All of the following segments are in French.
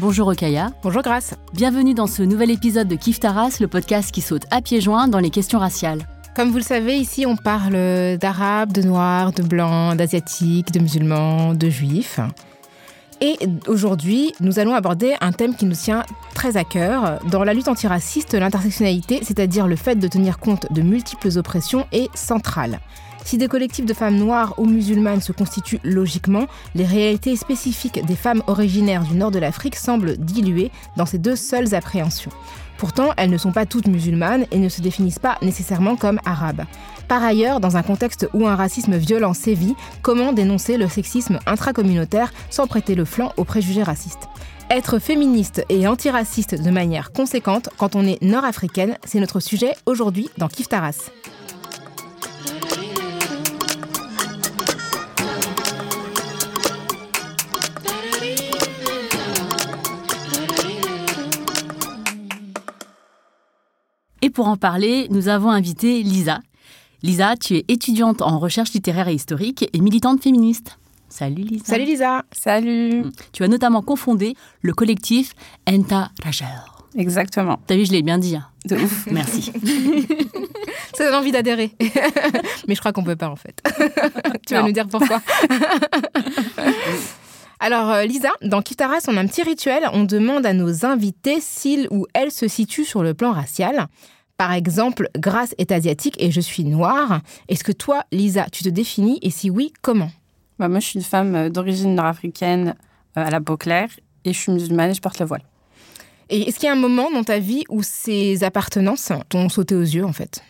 Bonjour Okaya. Bonjour Grace. Bienvenue dans ce nouvel épisode de Kif Taras, le podcast qui saute à pieds joints dans les questions raciales. Comme vous le savez, ici on parle d'arabes, de noirs, de blancs, d'asiatiques, de musulmans, de juifs. Et aujourd'hui, nous allons aborder un thème qui nous tient très à cœur. Dans la lutte antiraciste, l'intersectionnalité, c'est-à-dire le fait de tenir compte de multiples oppressions, est centrale. Si des collectifs de femmes noires ou musulmanes se constituent logiquement, les réalités spécifiques des femmes originaires du nord de l'Afrique semblent diluées dans ces deux seules appréhensions. Pourtant, elles ne sont pas toutes musulmanes et ne se définissent pas nécessairement comme arabes. Par ailleurs, dans un contexte où un racisme violent sévit, comment dénoncer le sexisme intracommunautaire sans prêter le flanc aux préjugés racistes? Être féministe et antiraciste de manière conséquente quand on est nord-africaine, c'est notre sujet aujourd'hui dans Kif Et pour en parler, nous avons invité Lisa. Lisa, tu es étudiante en recherche littéraire et historique et militante féministe. Salut Lisa. Salut Lisa. Salut. Tu as notamment confondé le collectif Enta Rachel. Exactement. T'as vu, je l'ai bien dit. hein. De ouf. Merci. Ça donne envie d'adhérer. Mais je crois qu'on peut pas en fait. tu vas nous dire pourquoi. Alors euh, Lisa, dans Kitaras, on a un petit rituel. On demande à nos invités s'ils ou elles se situent sur le plan racial. Par exemple, Grace est asiatique et je suis noire. Est-ce que toi, Lisa, tu te définis et si oui, comment? Bah, moi, je suis une femme euh, d'origine nord-africaine euh, à la peau claire et je suis musulmane et je porte le voile. Et est-ce qu'il y a un moment dans ta vie où ces appartenances t'ont sauté aux yeux en fait?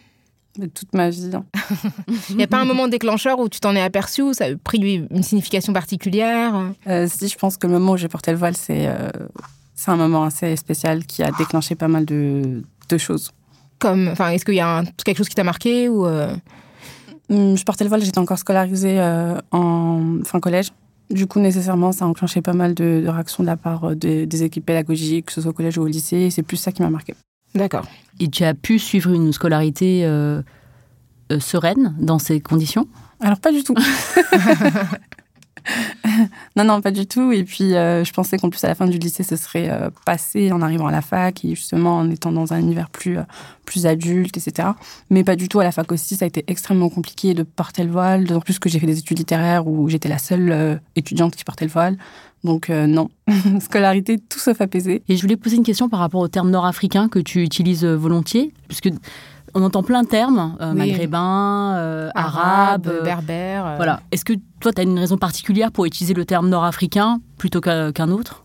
De toute ma vie. hein. Il n'y a pas un moment déclencheur où tu t'en es aperçu, où ça a pris une signification particulière? Euh, si je pense que le moment où j'ai porté le voile, c'est euh, un moment assez spécial qui a déclenché pas mal de, de choses. Comme, enfin, est-ce qu'il y a un- quelque chose qui t'a marqué ou euh, Hum, Je portais le voile, j'étais encore scolarisée euh, en fin collège. Du coup, nécessairement, ça a enclenché pas mal de, de réactions de la part euh, des, des équipes pédagogiques, que ce soit au collège ou au lycée. et C'est plus ça qui m'a marqué. D'accord. Et tu as pu suivre une scolarité euh, euh, sereine dans ces conditions? Alors, pas du tout. non, non, pas du tout. Et puis, euh, je pensais qu'en plus, à la fin du lycée, ce serait euh, passé en arrivant à la fac et justement en étant dans un univers plus, euh, plus adulte, etc. Mais pas du tout. À la fac aussi, ça a été extrêmement compliqué de porter le voile. D'autant plus que j'ai fait des études littéraires où j'étais la seule étudiante qui portait le voile. Donc, non. Scolarité, tout sauf apaisée. Et je voulais poser une question par rapport au terme nord-africain que tu utilises volontiers, puisque on entend plein de termes, euh, Oui. maghrébin, euh, arabe, euh, berbère. euh, Voilà. Est-ce que toi, tu as une raison particulière pour utiliser le terme nord-africain plutôt qu'un autre?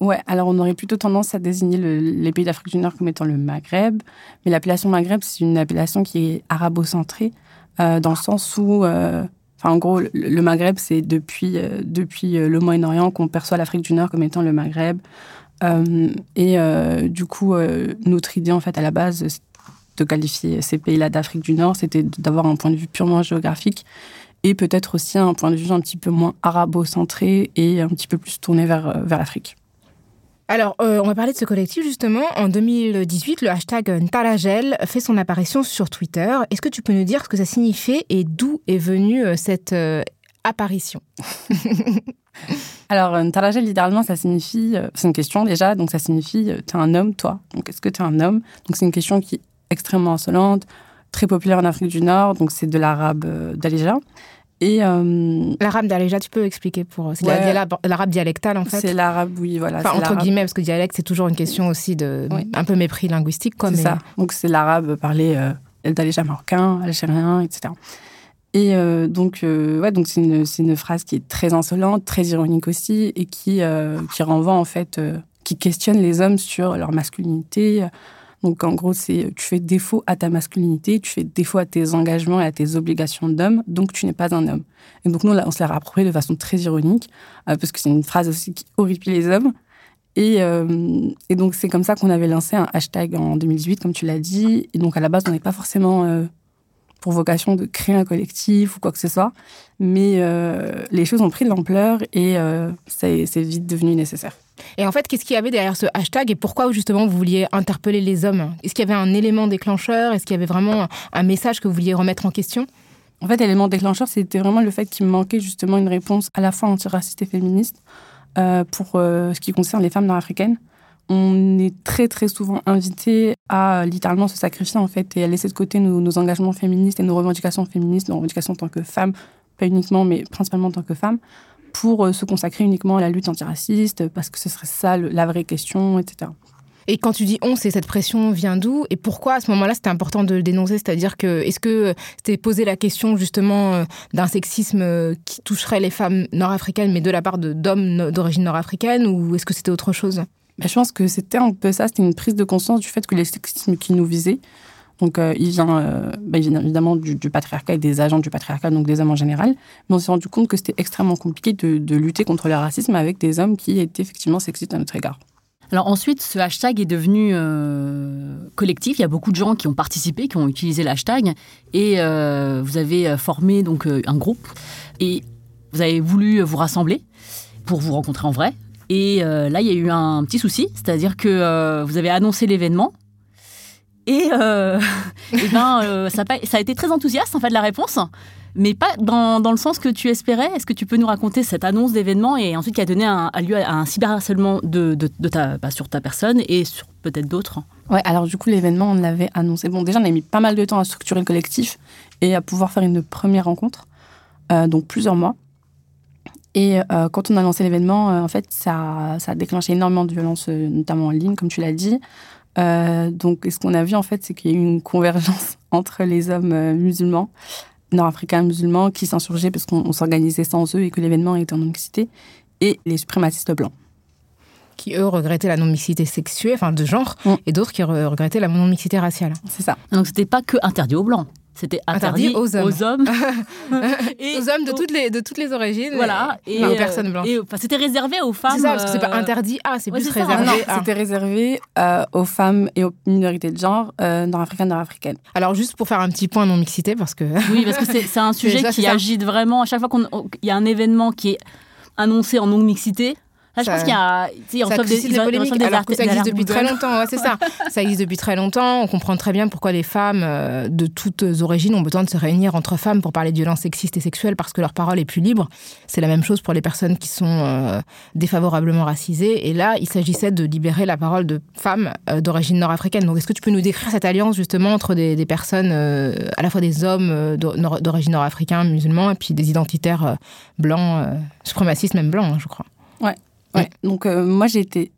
Ouais, alors on aurait plutôt tendance à désigner le- les pays d'Afrique du Nord comme étant le Maghreb, mais l'appellation Maghreb, c'est une appellation qui est arabo-centrée, dans le sens où, enfin, en gros, le, le Maghreb, c'est depuis, depuis le Moyen-Orient qu'on perçoit l'Afrique du Nord comme étant le Maghreb. Euh, et euh, du coup, euh, notre idée, en fait, à la base, de qualifier ces pays-là d'Afrique du Nord, c'était d'avoir un point de vue purement géographique et peut-être aussi un point de vue un petit peu moins arabo-centré et un petit peu plus tourné vers, euh, vers l'Afrique. Alors, euh, on va parler de ce collectif justement. En 2018, le hashtag Ntaragel fait son apparition sur Twitter. Est-ce que tu peux nous dire ce que ça signifiait et d'où est venue euh, cette euh, apparition? Alors, Tarajel, littéralement, ça signifie. c'est une question déjà, donc ça signifie t'es un homme, toi. Donc, est-ce que t'es un homme? Donc, c'est une question qui extrêmement insolente, très populaire en Afrique du Nord, donc c'est de l'arabe euh, d'Alija. Et euh, L'arabe d'Aléja, tu peux expliquer pour. C'est Ouais. l'arabe- dialectal en fait c'est l'arabe, oui, voilà. Enfin, entre guillemets, parce que dialecte, c'est toujours une question aussi de. Oui. un peu mépris linguistique. C'est mais- ça. Donc c'est l'arabe parlé euh, d'Alija marocain, algérien, etc. Et euh, donc, ouais, donc c'est une, une, phrase qui est très insolente, très ironique aussi, et qui, qui renvoie en fait, qui questionne les hommes sur leur masculinité. Donc, en gros, c'est tu fais défaut à ta masculinité, tu fais défaut à tes engagements et à tes obligations d'homme, donc tu n'es pas un homme. Et donc, nous, on se l'a réapproprié de façon très ironique, parce que c'est une phrase aussi qui horripile les hommes. Et, et donc, c'est comme ça qu'on avait lancé un hashtag en 2018, comme tu l'as dit. Et donc, à la base, on n'est pas forcément pour vocation de créer un collectif ou quoi que ce soit. Mais euh, les choses ont pris de l'ampleur et euh, c'est vite devenu nécessaire. Et en fait, qu'est-ce qu'il y avait derrière ce hashtag et pourquoi justement vous vouliez interpeller les hommes? Est-ce qu'il y avait un élément déclencheur? Est-ce qu'il y avait vraiment un message que vous vouliez remettre en question? En fait, l'élément déclencheur, c'était vraiment le fait qu'il me manquait justement une réponse à la fois antiraciste et féministe euh, pour ce qui concerne les femmes nord-africaines. On est très très souvent invité à littéralement se sacrifier en fait et à laisser de côté nos, engagements féministes et nos revendications féministes, nos revendications en tant que femme, pas uniquement mais principalement en tant que femme, pour euh, se consacrer uniquement à la lutte antiraciste parce que ce serait ça la vraie question, etc. Et quand tu dis on, c'est cette pression vient d'où et pourquoi à ce moment-là c'était important de le dénoncer? C'est-à-dire que est-ce que c'était posé la question justement euh, d'un sexisme euh, qui toucherait les femmes nord-africaines mais de la part d'hommes d'origine nord-africaine ou est-ce que c'était autre chose? Je pense que c'était un peu ça, c'était une prise de conscience du fait que les sexismes qui nous visaient, donc euh, il, vient, euh, bah, évidemment du, patriarcat et des agents du patriarcat, donc des hommes en général, mais on s'est rendu compte que c'était extrêmement compliqué de, lutter contre le racisme avec des hommes qui étaient effectivement sexistes à notre égard. Alors ensuite, ce hashtag est devenu euh, collectif. Il y a beaucoup de gens qui ont participé, qui ont utilisé l'hashtag, et vous avez formé donc un groupe et vous avez voulu vous rassembler pour vous rencontrer en vrai. Et euh, là, il y a eu un petit souci, c'est-à-dire que euh, vous avez annoncé l'événement. Et, euh, ben, ça, a été très enthousiaste, en fait, la réponse, mais pas dans, dans le sens que tu espérais. Est-ce que tu peux nous raconter cette annonce d'événement et ensuite qui a donné un, lieu à un cyberharcèlement de, de, ta, bah, sur ta personne et sur peut-être d'autres? Ouais, alors du coup, l'événement, on l'avait annoncé. Bon, déjà, on a mis pas mal de temps à structurer le collectif et à pouvoir faire une première rencontre, donc plusieurs mois. Et euh, quand on a lancé l'événement, euh, en fait, ça, ça, a déclenché énormément de violences, euh, notamment en ligne, comme tu l'as dit. Donc, ce qu'on a vu, en fait, c'est qu'il y a eu une convergence entre les hommes musulmans, nord-africains musulmans, qui s'insurgeaient parce qu'on s'organisait sans eux et que l'événement était en non-mixité, et les suprémacistes blancs. Qui, eux, regrettaient la non-mixité sexuelle, enfin de genre, mm. et d'autres qui regrettaient la non-mixité raciale. C'est ça. Donc, c'était pas que interdit aux blancs. C'était interdit, aux hommes. Aux hommes, et aux hommes de, toutes les, de toutes les origines. Voilà. Et, aux personnes blanches. c'était réservé aux femmes. C'est ça, parce que c'est pas euh, interdit à, c'est plus réservé C'était réservé euh, aux femmes et aux minorités de genre euh, nord-africaines, nord-africaines. Alors, juste pour faire un petit point non-mixité, parce que. oui, parce que c'est un sujet qui agite vraiment. À chaque fois qu'il y a un événement qui est annoncé en non-mixité, je pense qu'il y a, sais, des, des polémiques, alors que ça existe depuis très longtemps. Ouais, c'est ça. ça existe depuis très longtemps. On comprend très bien pourquoi les femmes euh, de toutes origines ont besoin de se réunir entre femmes pour parler de violences sexistes et sexuelles parce que leur parole est plus libre. C'est la même chose pour les personnes qui sont euh, défavorablement racisées. Et là, il s'agissait de libérer la parole de femmes euh, d'origine nord-africaine. Donc, est-ce que tu peux nous décrire cette alliance justement entre des, des personnes, à la fois des hommes d'origine nord-africaine, musulmans, et puis des identitaires blancs, suprémacistes même blancs, hein, je crois. Ouais. Donc euh, moi j'ai été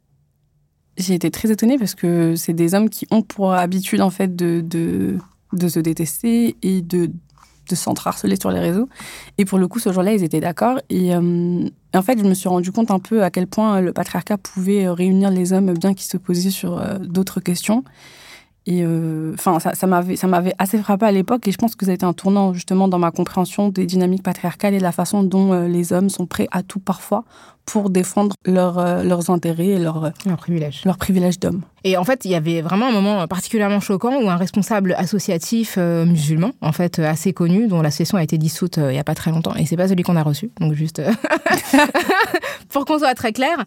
j'ai été très étonnée parce que c'est des hommes qui ont pour habitude en fait de, de, de se détester et de, de sur les réseaux. Et pour le coup, ce jour-là, ils étaient d'accord. Et, euh, en fait, je me suis rendu compte un peu à quel point le patriarcat pouvait réunir les hommes bien qu'ils se posaient sur euh, d'autres questions. Et enfin, ça, ça m'avait assez frappé à l'époque. Et je pense que ça a été un tournant justement dans ma compréhension des dynamiques patriarcales et de la façon dont les hommes sont prêts à tout parfois pour défendre euh, leurs intérêts et leurs leur privilèges leur privilège d'homme. Et en fait, il y avait vraiment un moment particulièrement choquant où un responsable associatif euh, musulman, en fait assez connu, dont l'association a été dissoute euh, il n'y a pas très longtemps, et c'est pas celui qu'on a reçu, donc juste pour qu'on soit très clair.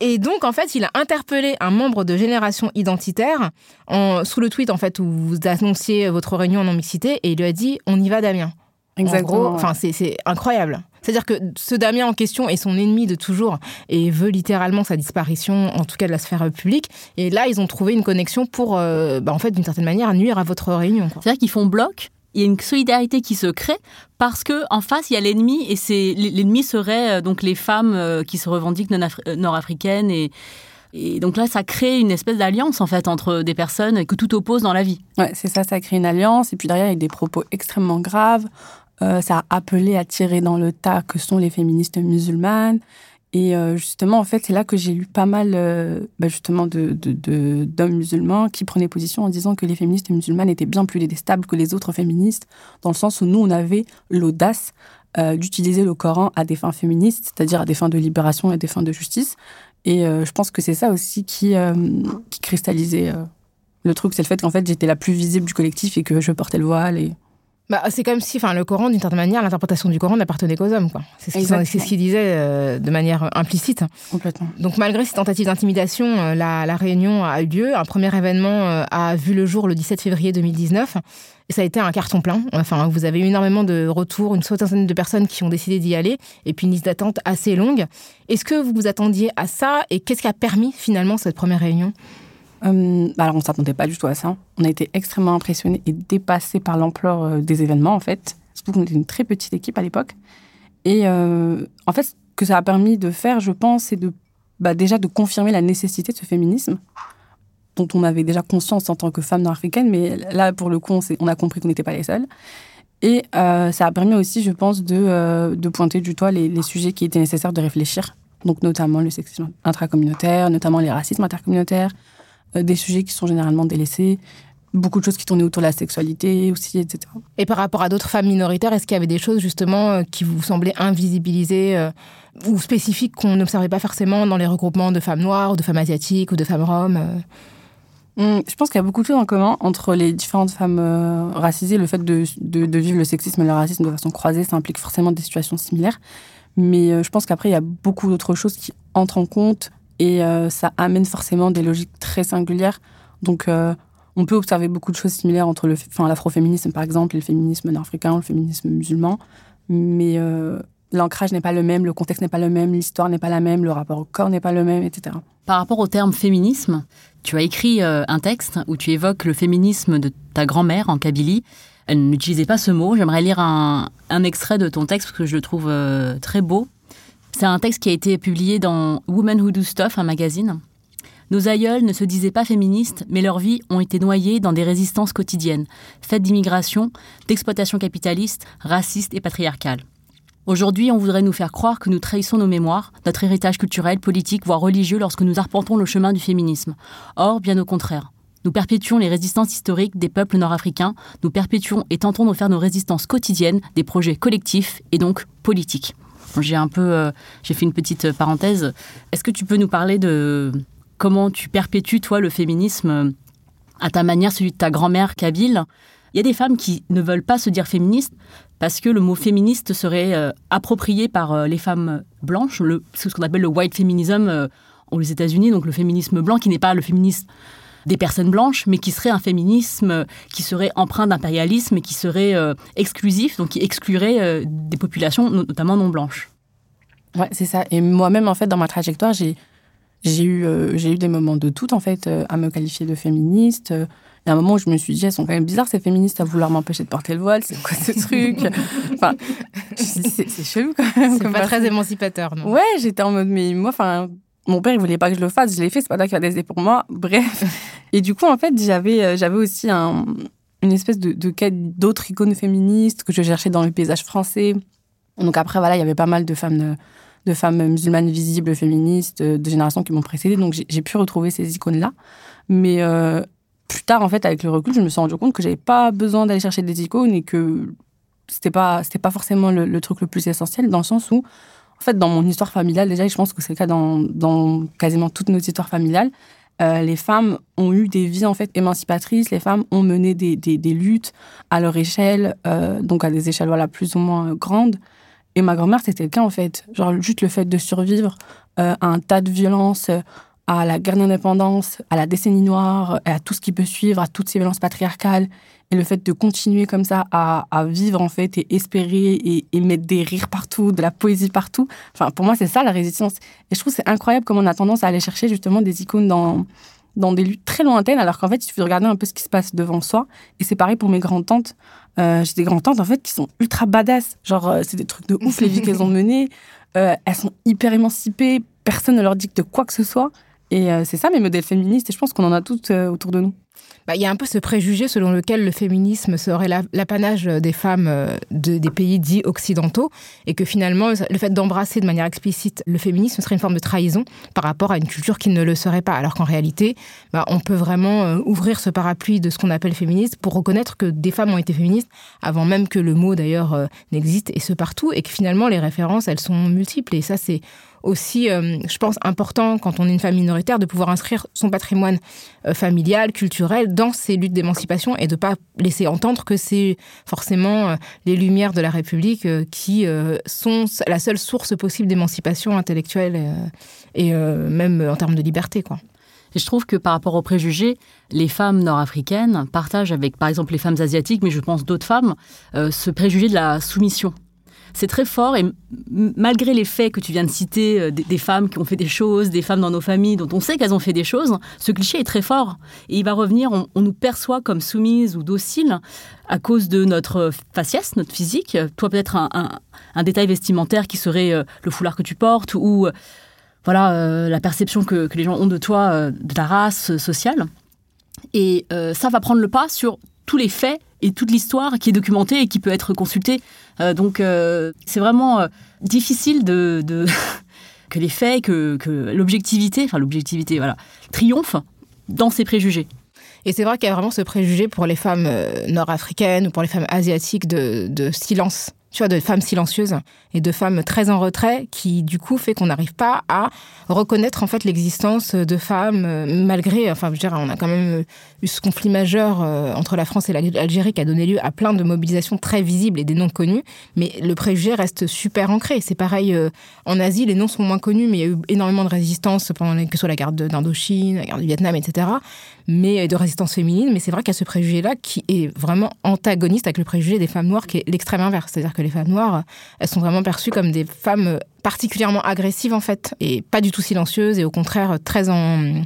et donc, en fait, il a interpellé un membre de Génération Identitaire en, sous le tweet en fait où vous annonciez votre réunion en non-mixité, et il lui a dit "On y va, Damien." Exactement. Enfin, c'est incroyable. C'est-à-dire que ce Damien en question est son ennemi de toujours et veut littéralement sa disparition, en tout cas de la sphère publique. Et là, ils ont trouvé une connexion pour, euh, bah, en fait, d'une certaine manière, nuire à votre réunion. C'est-à-dire qu'ils font bloc il y a une solidarité qui se crée parce que en face il y a l'ennemi et c'est l'ennemi serait euh, donc les femmes euh, qui se revendiquent nord-africaines et Et donc là, ça crée une espèce d'alliance en fait entre des personnes que tout oppose dans la vie. Ouais, c'est ça, ça crée une alliance. Et puis derrière, il y a des propos extrêmement graves. Euh, ça a appelé à tirer dans le tas que sont les féministes musulmanes. Et euh, justement, en fait, c'est là que j'ai lu pas mal, euh, bah, justement, de, de, d'hommes musulmans qui prenaient position en disant que les féministes musulmanes étaient bien plus détestables que les autres féministes, dans le sens où nous, on avait l'audace euh, d'utiliser le Coran à des fins féministes, c'est-à-dire à des fins de libération et des fins de justice. Et je pense que c'est ça aussi qui, qui cristallisait le truc, c'est le fait qu'en fait, j'étais la plus visible du collectif et que je portais le voile et bah, c'est comme si, enfin, le Coran, d'une certaine manière, l'interprétation du Coran n'appartenait qu'aux hommes, quoi. C'est ce qu'il disait euh, de manière implicite. Complètement. Donc, malgré ces tentatives d'intimidation, euh, la, la, réunion a eu lieu. Un premier événement euh, a vu le jour le 17 février 2019. Et ça a été un carton plein. Enfin, vous avez eu énormément de retours, une soixantaine de personnes qui ont décidé d'y aller, et puis une liste d'attente assez longue. Est-ce que vous vous attendiez à ça, et qu'est-ce qui a permis finalement cette première réunion? Euh, alors, on s'attendait pas du tout à ça. On a été extrêmement impressionnés et dépassés par l'ampleur euh, des événements, en fait. Surtout qu'on était une très petite équipe à l'époque. Et euh, en fait, ce que ça a permis de faire, je pense, c'est de, bah, déjà de confirmer la nécessité de ce féminisme, dont on avait déjà conscience en tant que femme nord-africaine, mais là, pour le coup, on, a compris qu'on n'était pas les seuls. Et ça a permis aussi, je pense, de, pointer du doigt les, sujets qui étaient nécessaires de réfléchir. Donc, notamment le sexisme intracommunautaire, notamment les racismes intercommunautaires, des sujets qui sont généralement délaissés, beaucoup de choses qui tournaient autour de la sexualité aussi, etc. Et par rapport à d'autres femmes minoritaires, est-ce qu'il y avait des choses justement euh, qui vous semblaient invisibilisées euh, ou spécifiques qu'on n'observait pas forcément dans les regroupements de femmes noires, de femmes asiatiques ou de femmes roms hum, je pense qu'il y a beaucoup de choses en commun entre les différentes femmes racisées. Le fait de, de, vivre le sexisme et le racisme de façon croisée, ça implique forcément des situations similaires. Mais je pense qu'après, il y a beaucoup d'autres choses qui entrent en compte et euh, ça amène forcément des logiques très singulières. Donc, euh, on peut observer beaucoup de choses similaires entre l'afroféminisme, par exemple, et le féminisme nord-africain, le féminisme musulman. Mais euh, l'ancrage n'est pas le même, le contexte n'est pas le même, l'histoire n'est pas la même, le rapport au corps n'est pas le même, etc. Par rapport au terme féminisme, tu as écrit un texte où tu évoques le féminisme de ta grand-mère en Kabylie. Elle n'utilisait pas ce mot. J'aimerais lire un, un, extrait de ton texte parce que je le trouve très beau. C'est un texte qui a été publié dans Women Who Do Stuff, un magazine. Nos aïeuls ne se disaient pas féministes, mais leurs vies ont été noyées dans des résistances quotidiennes, faites d'immigration, d'exploitation capitaliste, raciste et patriarcale. Aujourd'hui, on voudrait nous faire croire que nous trahissons nos mémoires, notre héritage culturel, politique, voire religieux lorsque nous arpentons le chemin du féminisme. Or, bien au contraire. Nous perpétuons les résistances historiques des peuples nord-africains, nous perpétuons et tentons de faire nos résistances quotidiennes des projets collectifs et donc politiques. J'ai un peu, euh, j'ai fait une petite parenthèse. Est-ce que tu peux nous parler de comment tu perpétues toi le féminisme à ta manière, celui de ta grand-mère kabyle? Il y a des femmes qui ne veulent pas se dire féministes parce que le mot féministe serait euh, approprié par euh, les femmes blanches, le, ce qu'on appelle le white feminism aux États-Unis, donc le féminisme blanc qui n'est pas le féminisme des personnes blanches, mais qui serait un féminisme qui serait empreint d'impérialisme et qui serait euh, exclusif, donc qui exclurait euh, des populations, notamment non blanches. Ouais, c'est ça. Et moi-même, en fait, dans ma trajectoire, j'ai j'ai eu, euh, j'ai eu des moments de tout, en fait, à me qualifier de féministe. Il y a un moment où je me suis dit, elles sont quand même bizarres, ces féministes, à vouloir m'empêcher de porter le voile. C'est quoi ce truc? Enfin, c'est chelou quand même. C'est pas très émancipateur, non? Ouais, j'étais en mode, mais moi, enfin, mon père, il voulait pas que je le fasse. Je l'ai fait, c'est pas toi qui a décidé pour moi. Bref. Et du coup, en fait, j'avais, euh, j'avais aussi un, une espèce de, quête d'autres icônes féministes que je cherchais dans le paysage français. Donc après, voilà, il y avait pas mal de femmes, de, femmes musulmanes visibles, féministes, de générations qui m'ont précédée. Donc j'ai pu retrouver ces icônes-là. Mais euh, plus tard, en fait, avec le recul, je me suis rendu compte que j'avais pas besoin d'aller chercher des icônes et que c'était pas, c'était pas forcément le, le, truc le plus essentiel dans le sens où en fait, dans mon histoire familiale, déjà, je pense que c'est le cas dans, dans, quasiment toutes nos histoires familiales, euh, les femmes ont eu des vies en fait émancipatrices, les femmes ont mené des, des, luttes à leur échelle, euh, donc à des échelles voilà, plus ou moins grandes. Et ma grand-mère, c'était le cas en fait. Genre, juste le fait de survivre euh, à un tas de violences, à la guerre d'indépendance, à la décennie noire, à tout ce qui peut suivre, à toutes ces violences patriarcales et le fait de continuer comme ça à, vivre en fait et espérer et, et, mettre des rires partout, de la poésie partout. Enfin, pour moi, c'est ça la résistance. Et je trouve c'est incroyable comment on a tendance à aller chercher justement des icônes dans dans des luttes très lointaines, alors qu'en fait, il suffit de regarder un peu ce qui se passe devant soi. Et c'est pareil pour mes grandes-tantes. Euh, J'ai des grandes-tantes, en fait, qui sont ultra badass. Genre, euh, c'est des trucs de ouf, les vies qu'elles ont menées. Euh, elles sont hyper émancipées. Personne ne leur dicte quoi que ce soit. Et c'est ça mes modèles féministes, et je pense qu'on en a toutes autour de nous. Bah, il y a un peu ce préjugé selon lequel le féminisme serait l'apanage des femmes euh, des pays dits occidentaux et que finalement, le fait d'embrasser de manière explicite le féminisme serait une forme de trahison par rapport à une culture qui ne le serait pas. Alors qu'en réalité, bah, on peut vraiment euh, ouvrir ce parapluie de ce qu'on appelle féministe pour reconnaître que des femmes ont été féministes avant même que le mot d'ailleurs euh, n'existe et ce partout et que finalement les références, elles sont multiples et ça c'est aussi, euh, je pense, important quand on est une famille minoritaire de pouvoir inscrire son patrimoine euh, familial, culturel dans ces luttes d'émancipation et de pas laisser entendre que c'est forcément euh, les lumières de la République qui sont la seule source possible d'émancipation intellectuelle et même en termes de liberté. Et je trouve que par rapport aux préjugés, les femmes nord-africaines partagent avec, par exemple, les femmes asiatiques, mais je pense d'autres femmes, ce préjugé de la soumission c'est très fort et malgré les faits que tu viens de citer, euh, des, femmes qui ont fait des choses, des femmes dans nos familles dont on sait qu'elles ont fait des choses, ce cliché est très fort et il va revenir, on, nous perçoit comme soumises ou dociles à cause de notre faciès, notre physique. Toi peut-être un, détail vestimentaire qui serait euh, le foulard que tu portes ou euh, voilà la perception que, les gens ont de toi, de ta race sociale. Et ça va prendre le pas sur tous les faits et toute l'histoire qui est documentée et qui peut être consultée. Euh, donc euh, c'est vraiment euh, difficile de, que les faits, que, l'objectivité, enfin l'objectivité, voilà, triomphe dans ces préjugés. Et c'est vrai qu'il y a vraiment ce préjugé pour les femmes nord-africaines ou pour les femmes asiatiques de, de silence tu vois, de femmes silencieuses et de femmes très en retrait, qui du coup fait qu'on n'arrive pas à reconnaître en fait l'existence de femmes euh, malgré, enfin, je dire, on a quand même eu ce conflit majeur euh, entre la France et l'Algérie qui a donné lieu à plein de mobilisations très visibles et des noms connus, mais le préjugé reste super ancré. C'est pareil euh, en Asie, les noms sont moins connus, mais il y a eu énormément de résistance pendant que ce soit la guerre d'Indochine, la guerre du Vietnam, etc mais de résistance féminine. Mais c'est vrai qu'il y a ce préjugé-là qui est vraiment antagoniste avec le préjugé des femmes noires, qui est l'extrême inverse. C'est-à-dire que les femmes noires, elles sont vraiment perçues comme des femmes particulièrement agressives, en fait, et pas du tout silencieuses, et au contraire très en,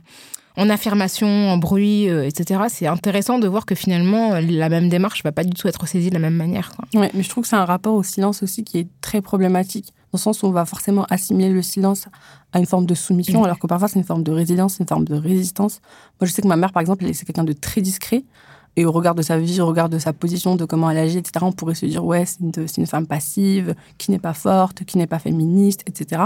en affirmation, en bruit, euh, etc. C'est intéressant de voir que finalement, la même démarche va pas du tout être saisie de la même manière. Oui, mais je trouve que c'est un rapport au silence aussi qui est très problématique, dans le sens où on va forcément assimiler le silence à une forme de soumission, alors que parfois c'est une forme de résilience, une forme de résistance. Moi, je sais que ma mère, par exemple, c'est quelqu'un de très discret. Et au regard de sa vie, au regard de sa position, de comment elle agit, etc., on pourrait se dire, ouais, c'est une, une, femme passive, qui n'est pas forte, qui n'est pas féministe, etc.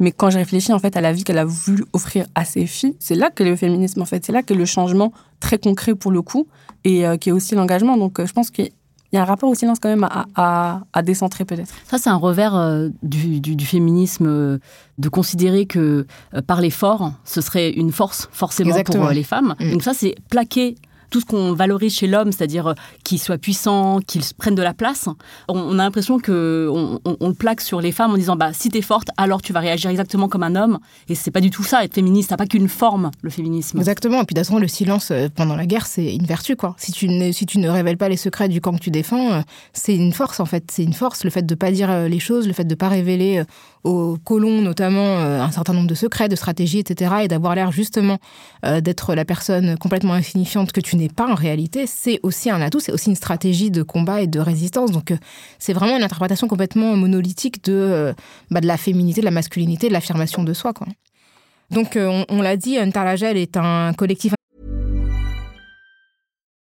Mais quand je réfléchis en fait à la vie qu'elle a voulu offrir à ses filles, c'est là que le féminisme en fait, c'est là que le changement très concret pour le coup et euh, qui est aussi l'engagement. Donc euh, je pense qu'il y a un rapport au silence quand même à, à, décentrer peut-être. Ça, c'est un revers euh, du, du, féminisme de considérer que parler fort, ce serait une force forcément pour les femmes. Mm. Donc ça, c'est plaquer tout ce qu'on valorise chez l'homme, c'est-à-dire euh, qu'il soit puissant, qu'il prenne de la place, on, a l'impression que on, le plaque sur les femmes en disant bah si t'es forte, alors tu vas réagir exactement comme un homme. Et c'est pas du tout ça. Être féministe, ça n'a pas qu'une forme, le féminisme. Exactement. Et puis d'abord, le silence euh, pendant la guerre, c'est une vertu quoi. Si tu ne si tu ne révèles pas les secrets du camp que tu défends, euh, c'est une force en fait. C'est une force le fait de pas dire les choses, le fait de pas révéler aux colons notamment un certain nombre de secrets, de stratégies, etc. Et d'avoir l'air justement d'être la personne complètement insignifiante que tu n'es pas en réalité, c'est aussi un atout, c'est aussi une stratégie de combat et de résistance. Donc euh, c'est vraiment une interprétation complètement monolithique de, euh, bah, de la féminité, de la masculinité, de l'affirmation de soi. Quoi. Donc euh, on, on l'a dit, Interlagel est un collectif.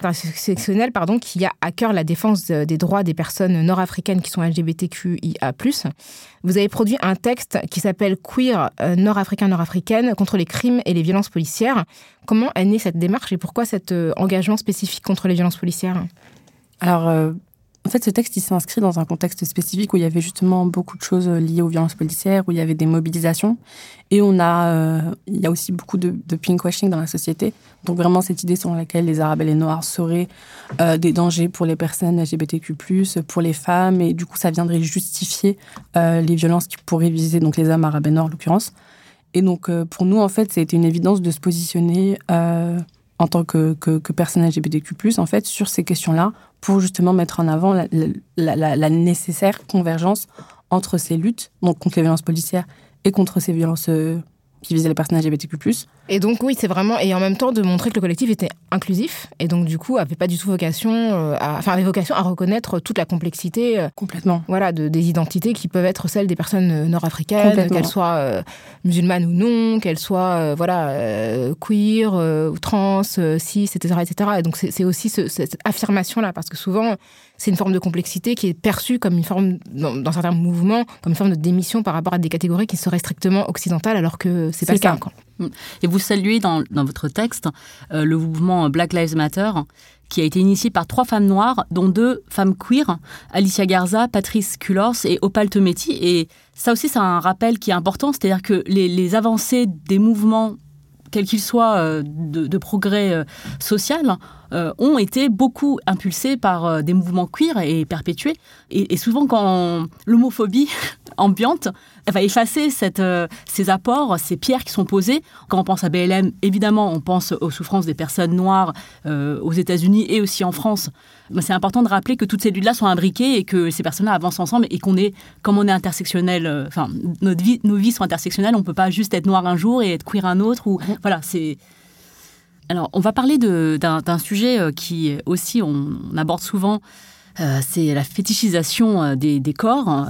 Intersectionnel, pardon, qui a à cœur la défense des droits des personnes nord-africaines qui sont LGBTQIA+. Vous avez produit un texte qui s'appelle Queer euh, nord-africain nord-africaine contre les crimes et les violences policières. Comment est née cette démarche et pourquoi cet euh, engagement spécifique contre les violences policières? Alors, euh, En fait, ce texte, il s'inscrit dans un contexte spécifique où il y avait justement beaucoup de choses liées aux violences policières, où il y avait des mobilisations. Et on a, euh, il y a aussi beaucoup de, de pinkwashing dans la société. Donc vraiment cette idée selon laquelle les Arabes et les Noirs seraient euh, des dangers pour les personnes LGBTQ+, pour les femmes, et du coup ça viendrait justifier euh, les violences qui pourraient viser donc les hommes arabes et noirs en l'occurrence. Et donc pour nous en fait, c'était une évidence de se positionner en tant que, que, personne LGBTQ+, en fait, sur ces questions-là, pour justement mettre en avant la, la, la, nécessaire convergence entre ces luttes, donc contre les violences policières et contre ces violences euh, qui visaient les personnes LGBTQ+. Et donc oui, c'est vraiment et en même temps de montrer que le collectif était inclusif et donc du coup avait pas du tout vocation, euh, à, enfin avait vocation à reconnaître toute la complexité, euh, complètement, voilà, de, des identités qui peuvent être celles des personnes nord-africaines, qu'elles soient musulmanes ou non, qu'elles soient voilà queer, ou trans, cis, etc., etc. Et donc c'est aussi ce, cette affirmation là parce que souvent c'est une forme de complexité qui est perçue comme une forme, dans, certains mouvements, comme une forme de démission par rapport à des catégories qui seraient strictement occidentales, alors que c'est pas le cas. Mm. Et vous saluez dans, votre texte euh, le mouvement Black Lives Matter, qui a été initié par trois femmes noires, dont deux femmes queer, Alicia Garza, Patrice Cullors et Opal Tometi. Et ça aussi, c'est un rappel qui est important, c'est-à-dire que les avancées des mouvements quels qu'ils soient euh, de, progrès euh, social, euh, ont été beaucoup impulsés par des mouvements queer et perpétués. Et, souvent, quand l'homophobie ambiante va effacer cette, ces apports, ces pierres qui sont posées, quand on pense à BLM, évidemment, on pense aux souffrances des personnes noires aux États-Unis et aussi en France c'est important de rappeler que toutes ces luttes-là sont imbriquées et que ces personnes-là avancent ensemble et qu'on est, comme on est intersectionnel, euh, enfin, notre vie, nos vies sont intersectionnelles, on ne peut pas juste être noir un jour et être queer un autre. Ou, voilà, c'est. Alors, on va parler d'un sujet euh, qui aussi on, aborde souvent, euh, c'est la fétichisation des, corps.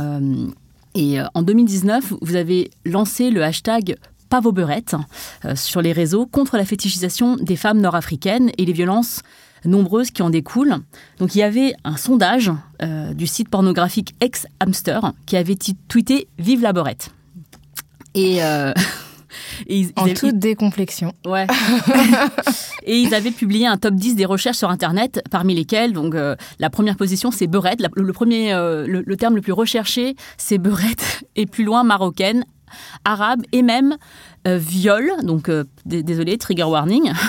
et en 2019, vous avez lancé le hashtag pas vos beurrettes sur les réseaux contre la fétichisation des femmes nord-africaines et les violences nombreuses qui en découlent. Donc il y avait un sondage euh, du site pornographique Ex-Hamster qui avait tweeté Vive la borette. Et, euh, en toute décomplexion. Ouais. et ils avaient publié un top 10 des recherches sur Internet, parmi lesquelles, donc, euh, la première position, c'est beurette. le, premier, le, terme le plus recherché, c'est beurette. Et plus loin, marocaine, arabe et même viol. Donc, désolé, trigger warning.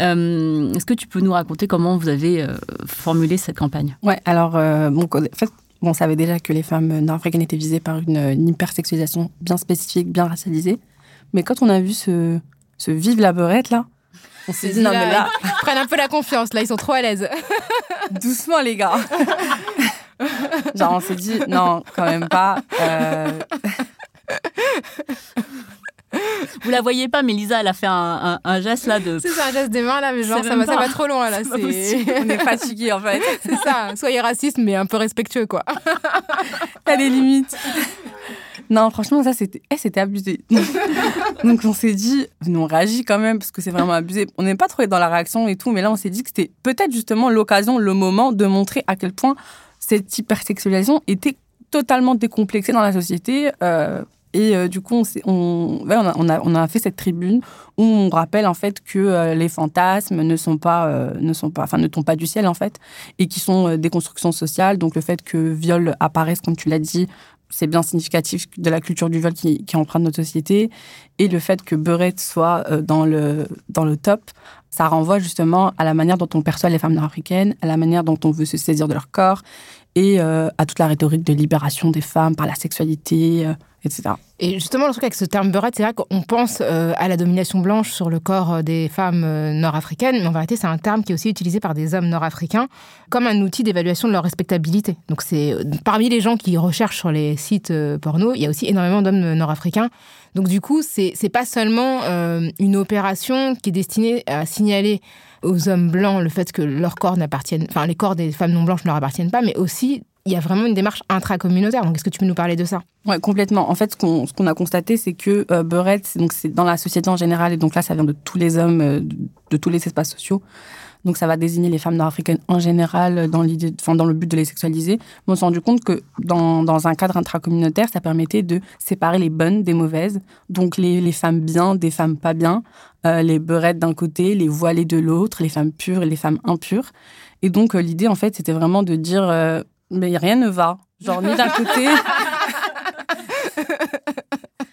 Euh, est-ce que tu peux nous raconter comment vous avez euh, formulé cette campagne? Ouais, alors, euh, bon, en fait, on savait déjà que les femmes nord-africaines étaient visées par une, hypersexualisation bien spécifique, bien racialisée. Mais quand on a vu ce, ce vive la beurette, là, on s'est dit, non, mais là. Ils prennent un peu la confiance, là, ils sont trop à l'aise. Doucement, les gars. Genre, on s'est dit, non, quand même pas. Vous la voyez pas, mais Lisa, elle a fait un, geste là de. C'est un geste des mains là, mais genre ça va, ça va trop loin là. on est fatigué en fait. C'est ça. Soyez raciste, mais un peu respectueux quoi. T'as des limites. Non, franchement, ça c'était, eh, abusé. Donc on s'est dit, nous on réagit quand même parce que c'est vraiment abusé. On n'est pas trop dans la réaction et tout, mais là on s'est dit que c'était peut-être justement l'occasion, le moment de montrer à quel point cette hypersexualisation était totalement décomplexée dans la société. Euh, et euh, du coup, on, a, fait cette tribune où on rappelle en fait que euh, les fantasmes ne sont pas, ne sont pas, enfin ne tombent pas du ciel en fait, et qui sont des constructions sociales. Donc le fait que viol apparaisse, comme tu l'as dit, c'est bien significatif de la culture du viol qui, qui emprunte notre société. Et le fait que Beurette soit dans le, dans le top, ça renvoie justement à la manière dont on perçoit les femmes nord-africaines, à la manière dont on veut se saisir de leur corps et à toute la rhétorique de libération des femmes par la sexualité, etc. Et justement, le truc avec ce terme beurette, c'est vrai qu'on pense euh, à la domination blanche sur le corps euh, des femmes euh, nord-africaines, mais en vérité, c'est un terme qui est aussi utilisé par des hommes nord-africains comme un outil d'évaluation de leur respectabilité. Donc, c'est parmi les gens qui recherchent sur les sites porno, il y a aussi énormément d'hommes nord-africains. Donc, du coup, c'est pas seulement une opération qui est destinée à signaler aux hommes blancs le fait que leur corps n'appartiennent, enfin, les corps des femmes non blanches ne leur appartiennent pas, mais aussi il y a vraiment une démarche intracommunautaire. Donc, est-ce que tu peux nous parler de ça? Oui, complètement. En fait, ce qu'on a constaté, c'est que euh, donc c'est dans la société en général, et donc là, ça vient de tous les hommes, euh, de, tous les espaces sociaux. Donc, ça va désigner les femmes nord-africaines en général dans l'idée, dans le but de les sexualiser. On s'est rendu compte que dans, un cadre intracommunautaire, ça permettait de séparer les bonnes des mauvaises. Donc, les femmes bien des femmes pas bien, euh, les beurettes d'un côté, les voilées de l'autre, les femmes pures et les femmes impures. Et donc, l'idée, en fait, c'était vraiment de dire mais rien ne va. Genre, ni d'un côté.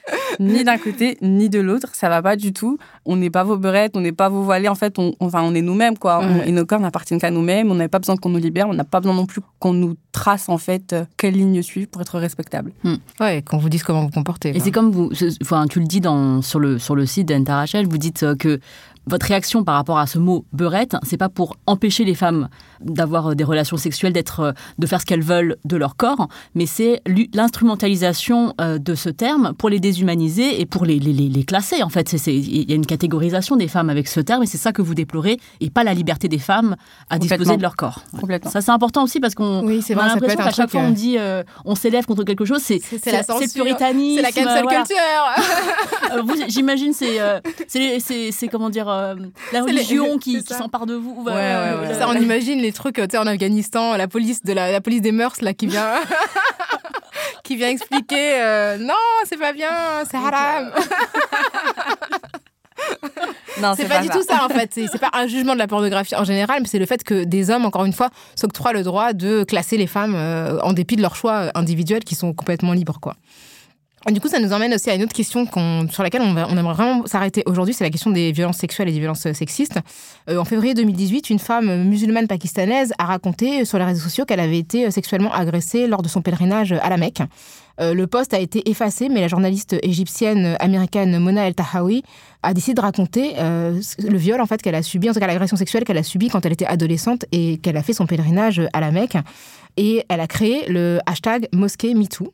ni d'un côté, ni de l'autre. Ça va pas du tout. On n'est pas vos beurettes, on n'est pas vos voilées. En fait, on, enfin, on est nous-mêmes, quoi. On- et nos corps n'appartiennent qu'à nous-mêmes. On n'a pas besoin qu'on nous libère. On n'a pas besoin non plus qu'on nous trace, en fait, euh, quelle ligne suivre pour être respectable. Ouais, qu'on vous dise comment vous comporter. Et c'est comme vous, enfin, tu le dis dans, sur, le, sur le site d'Anta Rachel, vous dites euh, que votre réaction par rapport à ce mot beurette, c'est pas pour empêcher les femmes d'avoir euh, des relations sexuelles, d'être, euh, de faire ce qu'elles veulent de leur corps, mais c'est l'instrumentalisation euh, de ce terme pour les déshumaniser et pour les, les, les- les classer. En fait, il y a une catégorisation des femmes avec ce terme et c'est ça que vous déplorez et pas la liberté des femmes à disposer de leur corps. Complètement. Ça, c'est important aussi parce qu'on Oui, a l'impression qu'à chaque fois on dit euh, on s'élève contre quelque chose, c'est puritanisme. C'est la cancel voilà. culture. J'imagine, euh, c'est, c'est, comment dire, euh, la C'est les- religion qui, qui s'empare de vous. Ouais, ouais, euh, ouais. le- Ça, on imagine les trucs, euh, tu sais, en Afghanistan, la police de la, la police des mœurs là qui vient, qui vient expliquer, euh, non, c'est pas bien, c'est haram. Non, C'est pas, du tout ça en fait. C'est c'est pas un jugement de la pornographie en général, mais c'est le fait que des hommes, encore une fois, s'octroient le droit de classer les femmes euh, en dépit de leurs choix individuels qui sont complètement libres, quoi. Du coup, ça nous emmène aussi à une autre question sur laquelle on, va- aimerait vraiment s'arrêter aujourd'hui, c'est la question des violences sexuelles et des violences euh, sexistes. Euh, en février 2018, une femme musulmane pakistanaise a raconté sur les réseaux sociaux qu'elle avait été sexuellement agressée lors de son pèlerinage à la Mecque. Euh, le poste a été effacé, mais la journaliste égyptienne euh, américaine Mona El Tahawi a décidé de raconter euh, le viol qu'elle a subi, en tout cas l'agression sexuelle qu'elle a subi quand elle était adolescente et qu'elle a fait son pèlerinage à la Mecque. Et elle a créé le hashtag mosquée MeToo.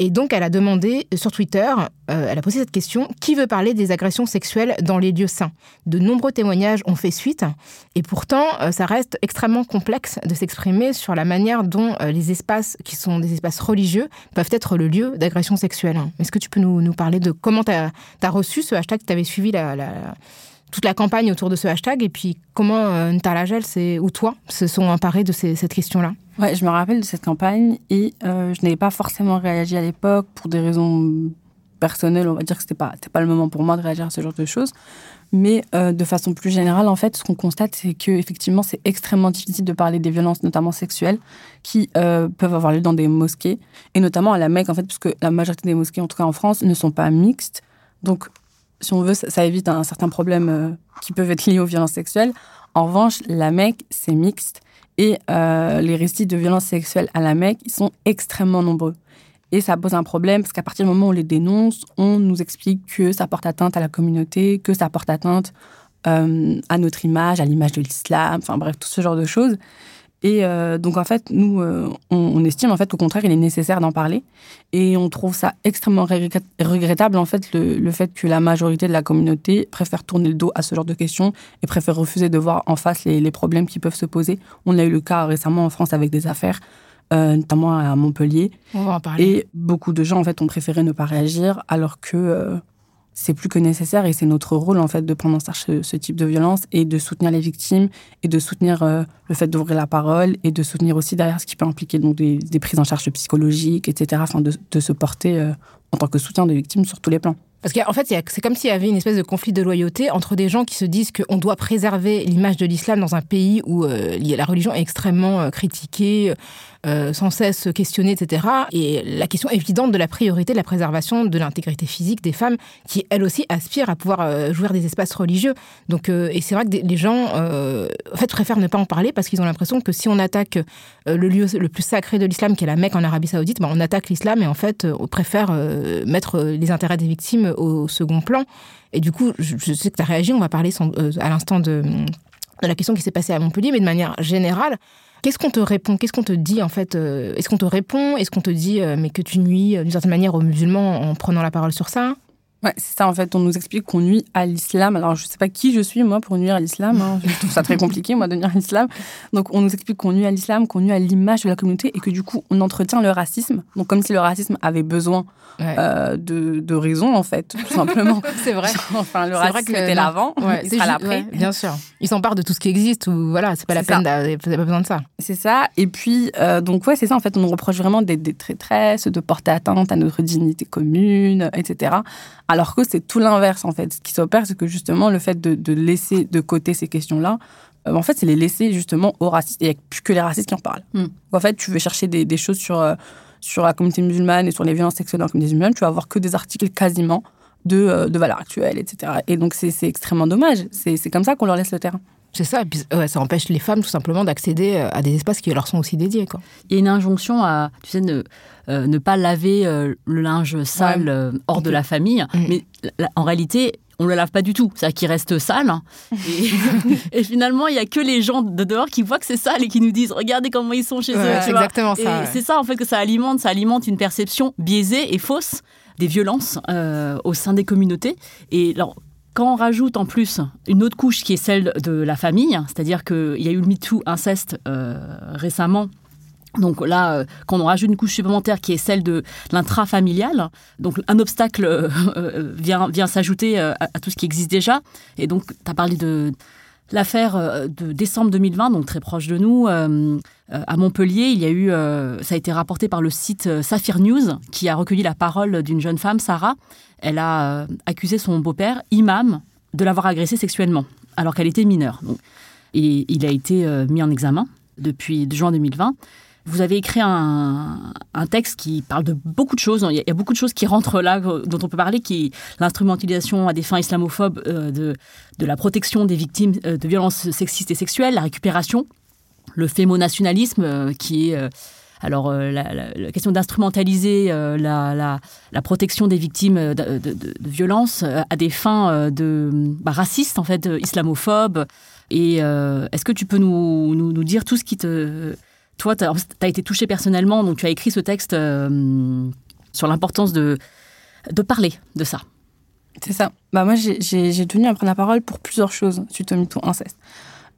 Et donc, elle a demandé sur Twitter, euh, elle a posé cette question qui veut parler des agressions sexuelles dans les lieux saints? De nombreux témoignages ont fait suite, et pourtant, euh, ça reste extrêmement complexe de s'exprimer sur la manière dont euh, les espaces qui sont des espaces religieux peuvent être le lieu d'agression sexuelle. Est-ce que tu peux nous, parler de comment tu as, reçu ce hashtag, tu avais suivi la, toute la campagne autour de ce hashtag, et puis comment euh, c'est- ou toi se sont emparés de cette question-là? Ouais, je me rappelle de cette campagne et euh, je n'avais pas forcément réagi à l'époque pour des raisons personnelles. On va dire que c'était pas, pas le moment pour moi de réagir à ce genre de choses. Mais euh, de façon plus générale, en fait, ce qu'on constate, c'est que effectivement, c'est extrêmement difficile de parler des violences, notamment sexuelles, qui euh, peuvent avoir lieu dans des mosquées et notamment à la Mecque, en fait, puisque la majorité des mosquées, en tout cas en France, ne sont pas mixtes. Donc, si on veut, ça, évite un certain problème qui peuvent être liés aux violences sexuelles. En revanche, la Mecque, c'est mixte. Et euh, les récits de violences sexuelles à la Mecque, ils sont extrêmement nombreux. Et ça pose un problème parce qu'à partir du moment où on les dénonce, on nous explique que ça porte atteinte à la communauté, que ça porte atteinte euh, à notre image, à l'image de l'islam, enfin bref, tout ce genre de choses. Et euh, donc en fait, nous, euh, on, on estime en fait qu'au contraire, il est nécessaire d'en parler. Et on trouve ça extrêmement regret- regrettable en fait le, le fait que la majorité de la communauté préfère tourner le dos à ce genre de questions et préfère refuser de voir en face les, les problèmes qui peuvent se poser. On a eu le cas récemment en France avec des affaires, euh, notamment à Montpellier, On va en parler. et beaucoup de gens en fait ont préféré ne pas réagir alors que c'est plus que nécessaire et c'est notre rôle en fait de prendre en charge ce, type de violence et de soutenir les victimes et de soutenir euh, le fait d'ouvrir la parole et de soutenir aussi derrière ce qui peut impliquer donc des, des prises en charge psychologiques, etc. Enfin de, se porter euh, en tant que soutien des victimes sur tous les plans. Parce qu'en fait, c'est comme s'il y avait une espèce de conflit de loyauté entre des gens qui se disent qu'on doit préserver l'image de l'islam dans un pays où euh, la religion est extrêmement critiquée, euh, sans cesse questionnée, etc. Et la question évidente de la priorité de la préservation de l'intégrité physique des femmes qui, elles aussi, aspirent à pouvoir euh, jouir des espaces religieux. Donc, euh, et c'est vrai que les gens, euh, en fait, préfèrent ne pas en parler parce qu'ils ont l'impression que si on attaque le lieu le plus sacré de l'islam, qui est la Mecque en Arabie Saoudite, bah, on attaque l'islam et en fait, on préfère mettre les intérêts des victimes au second plan. Et du coup, je, sais que tu as réagi, on va parler à l'instant de la question qui s'est passée à Montpellier, mais de manière générale, qu'est-ce qu'on te répond? Qu'est-ce qu'on te dit en fait euh, Est-ce qu'on te répond? Est-ce qu'on te dit euh, mais que tu nuis euh, d'une certaine manière aux musulmans en prenant la parole sur ça? Ouais, c'est ça en fait. On nous explique qu'on nuit à l'islam. Alors je sais pas qui je suis moi pour nuire à l'islam. hein. Je trouve ça très compliqué moi de nuire à l'islam. Donc on nous explique qu'on nuit à l'islam, qu'on nuit à l'image de la communauté et que du coup on entretient le racisme. Donc comme si le racisme avait besoin Ouais. euh, de, de raison en fait, tout simplement. C'est vrai. enfin le C'est vrai racisme que était l'avant, Ouais, il sera l'après. ouais, bien sûr. Ils s'emparent de tout ce qui existe ou voilà, c'est pas la peine, vous pas besoin de ça. C'est ça. Et puis, euh, donc, ouais, c'est ça. En fait, on nous reproche vraiment d'être des traîtresses, de porter atteinte à notre dignité commune, etc. Alors que c'est tout l'inverse, en fait. Ce qui s'opère, c'est que justement, le fait de, de laisser de côté ces questions-là euh, en fait, c'est les laisser justement aux racistes. Et il n'y a plus que les racistes qui en parlent. Mm. En fait, tu veux chercher des, des choses sur, euh, sur la communauté musulmane et sur les violences sexuelles dans la communauté musulmane, tu vas avoir que des articles quasiment de, euh, de valeur actuelle, etc. Et donc, c'est c'est extrêmement dommage. C'est c'est comme ça qu'on leur laisse le terrain. C'est ça, et puis, ouais, ça empêche les femmes tout simplement d'accéder euh, à des espaces qui leur sont aussi dédiés. Quoi. Il y a une injonction à, tu sais, ne, euh, ne pas laver euh, le linge sale Ouais. euh, hors de la famille. Mm. Mais la- en réalité, on le lave pas du tout. C'est-à-dire qu'il reste sale. hein. Et, et finalement, il y a que les gens de dehors qui voient que c'est sale et qui nous disent Regardez comment ils sont chez Ouais, eux. c'est vois. exactement ça. ouais. c'est ça en fait que ça alimente. Ça alimente une perception biaisée et fausse des violences euh, au sein des communautés. Et alors, quand on rajoute en plus une autre couche qui est celle de la famille, c'est-à-dire qu'il y a eu le MeToo inceste euh, récemment. Donc là, euh, quand on rajoute une couche supplémentaire qui est celle de l'intrafamilial, donc un obstacle euh, euh, vient, vient s'ajouter à, tout ce qui existe déjà. Et donc, tu as parlé de l'affaire de décembre 2020, donc très proche de nous. à Montpellier, il y a eu, ça a été rapporté par le site Saphir News, qui a recueilli la parole d'une jeune femme, Sarah. Elle a accusé son beau-père, imam, de l'avoir agressée sexuellement, alors qu'elle était mineure. Et il a été mis en examen depuis juin 2020. Vous avez écrit un, texte qui parle de beaucoup de choses. Il y, a, beaucoup de choses qui rentrent là, euh, dont on peut parler, qui est l'instrumentalisation à des fins islamophobes euh, de, de la protection des victimes euh, de violences sexistes et sexuelles, la récupération, le fémonationalisme, euh, qui est alors la, question d'instrumentaliser la, la- protection des victimes de, de- violences à des fins de bah, racistes, en fait, islamophobes. Et est-ce que tu peux nous, nous dire tout ce qui te... Toi, tu as, été touché personnellement, donc tu as écrit ce texte euh, sur l'importance de, parler de ça. C'est ça. Bah moi, j'ai- tenu à prendre la parole pour plusieurs choses suite au MeToo inceste.